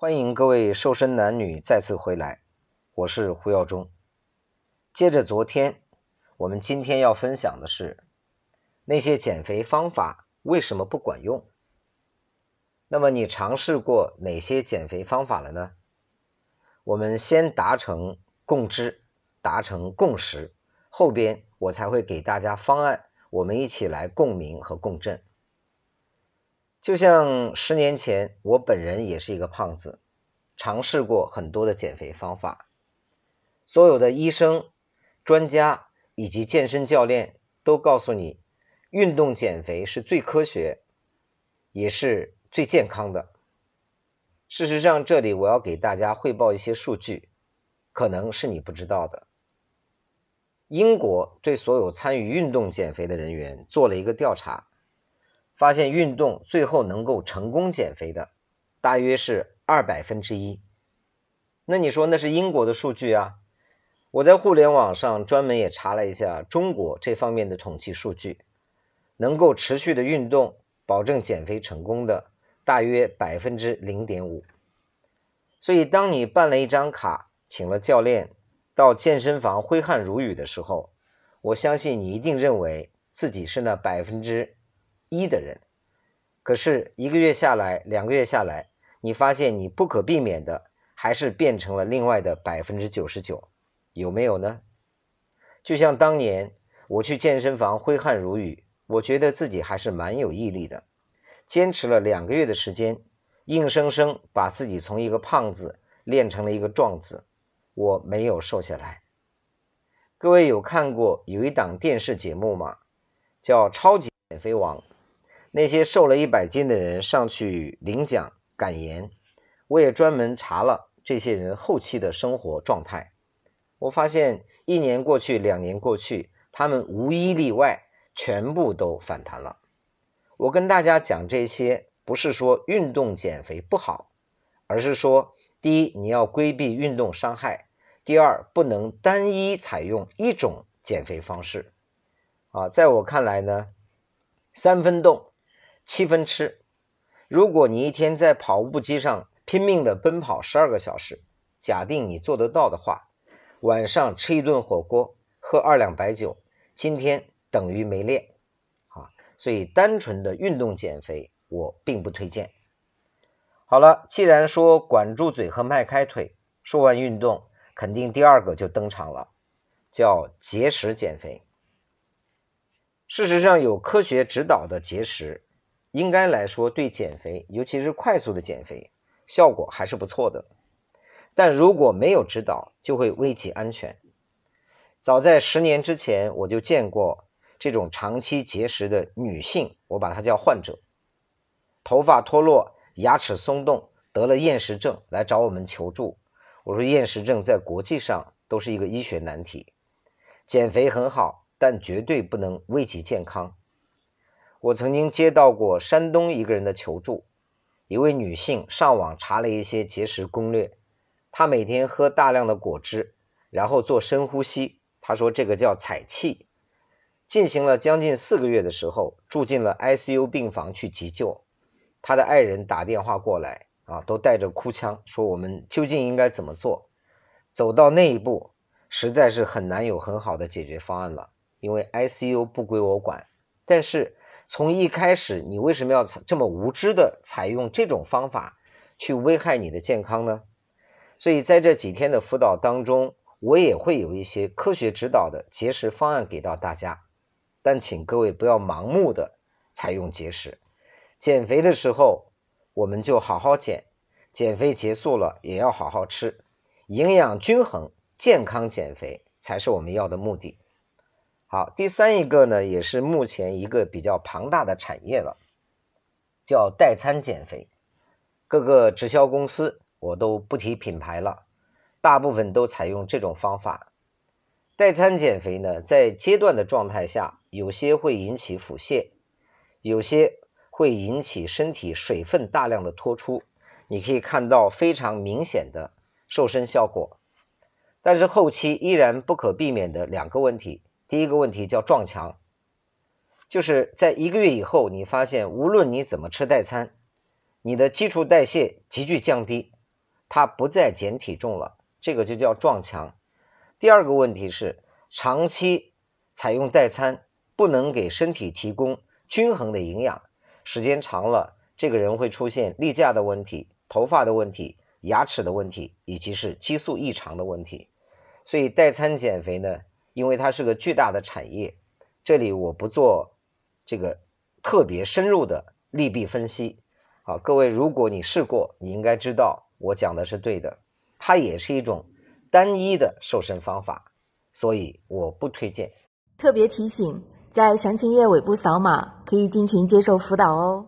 欢迎各位瘦身男女再次回来，我是胡耀中。接着昨天，我们今天要分享的是那些减肥方法为什么不管用？那么你尝试过哪些减肥方法了呢？我们先达成共知，达成共识，后边我才会给大家方案，我们一起来共鸣和共振。就像十年前，我本人也是一个胖子，尝试过很多的减肥方法，所有的医生、专家以及健身教练都告诉你，运动减肥是最科学，也是。最健康的。事实上，这里我要给大家汇报一些数据，可能是你不知道的。英国对所有参与运动减肥的人员做了一个调查，发现运动最后能够成功减肥的，大约是二百分之一。那你说那是英国的数据啊？我在互联网上专门也查了一下中国这方面的统计数据，能够持续的运动保证减肥成功的。大约百分之零点五，所以当你办了一张卡，请了教练到健身房挥汗如雨的时候，我相信你一定认为自己是那百分之一的人。可是一个月下来，两个月下来，你发现你不可避免的还是变成了另外的百分之九十九，有没有呢？就像当年我去健身房挥汗如雨，我觉得自己还是蛮有毅力的。坚持了两个月的时间，硬生生把自己从一个胖子练成了一个壮子。我没有瘦下来。各位有看过有一档电视节目吗？叫《超级减肥王》。那些瘦了一百斤的人上去领奖感言。我也专门查了这些人后期的生活状态。我发现一年过去，两年过去，他们无一例外全部都反弹了。我跟大家讲这些，不是说运动减肥不好，而是说，第一，你要规避运动伤害；第二，不能单一采用一种减肥方式。啊，在我看来呢，三分动，七分吃。如果你一天在跑步机上拼命的奔跑十二个小时，假定你做得到的话，晚上吃一顿火锅，喝二两白酒，今天等于没练啊。所以，单纯的运动减肥我并不推荐。好了，既然说管住嘴和迈开腿，说完运动，肯定第二个就登场了，叫节食减肥。事实上，有科学指导的节食，应该来说对减肥，尤其是快速的减肥，效果还是不错的。但如果没有指导，就会危及安全。早在十年之前，我就见过。这种长期节食的女性，我把她叫患者，头发脱落，牙齿松动，得了厌食症，来找我们求助。我说厌食症在国际上都是一个医学难题，减肥很好，但绝对不能危及健康。我曾经接到过山东一个人的求助，一位女性上网查了一些节食攻略，她每天喝大量的果汁，然后做深呼吸，她说这个叫采气。进行了将近四个月的时候，住进了 ICU 病房去急救。她的爱人打电话过来啊，都带着哭腔说：“我们究竟应该怎么做？”走到那一步，实在是很难有很好的解决方案了，因为 ICU 不归我管。但是从一开始，你为什么要这么无知的采用这种方法去危害你的健康呢？所以在这几天的辅导当中，我也会有一些科学指导的节食方案给到大家。但请各位不要盲目的采用节食，减肥的时候我们就好好减，减肥结束了也要好好吃，营养均衡、健康减肥才是我们要的目的。好，第三一个呢，也是目前一个比较庞大的产业了，叫代餐减肥。各个直销公司我都不提品牌了，大部分都采用这种方法。代餐减肥呢，在阶段的状态下，有些会引起腹泻，有些会引起身体水分大量的脱出，你可以看到非常明显的瘦身效果。但是后期依然不可避免的两个问题，第一个问题叫撞墙，就是在一个月以后，你发现无论你怎么吃代餐，你的基础代谢急剧降低，它不再减体重了，这个就叫撞墙。第二个问题是，长期采用代餐，不能给身体提供均衡的营养，时间长了，这个人会出现例假的问题、头发的问题、牙齿的问题，以及是激素异常的问题。所以代餐减肥呢，因为它是个巨大的产业，这里我不做这个特别深入的利弊分析。好，各位，如果你试过，你应该知道我讲的是对的。它也是一种单一的瘦身方法，所以我不推荐。特别提醒，在详情页尾部扫码可以进群接受辅导哦。